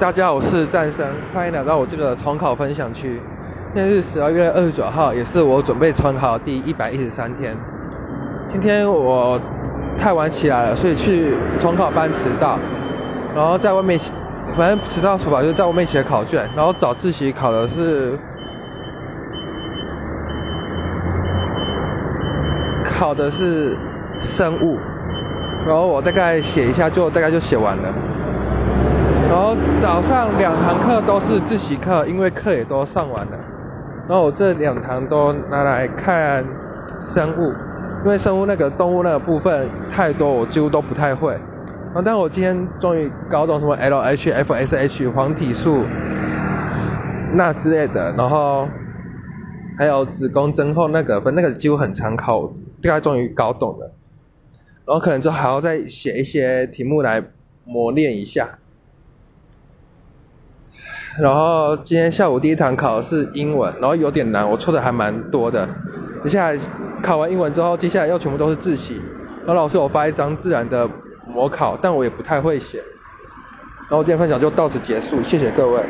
大家好，我是战生，欢迎来到我这个重考分享区。现在是十二月二十九号，也是我准备重考第一百一十三天。今天我太晚起来了，所以去重考班迟到，然后在外面，反正迟到处罚就是在外面写考卷，然后早自习考的是考的是生物，然后我大概写一下就大概就写完了。然后早上两堂课都是自习课，因为课也都上完了。然后我这两堂都拿来看生物，因为生物那个动物那个部分太多，我几乎都不太会。然后但我今天终于搞懂什么 LH、FSH、黄体素那之类的，然后还有子宫增厚那个，分那个几乎很常考，大概终于搞懂了。然后可能就还要再写一些题目来磨练一下。然后今天下午第一堂考的是英文，然后有点难，我错的还蛮多的。接下来考完英文之后，接下来又全部都是自习。然后老师有发一张自然的模考，但我也不太会写。然后今天分享就到此结束，谢谢各位。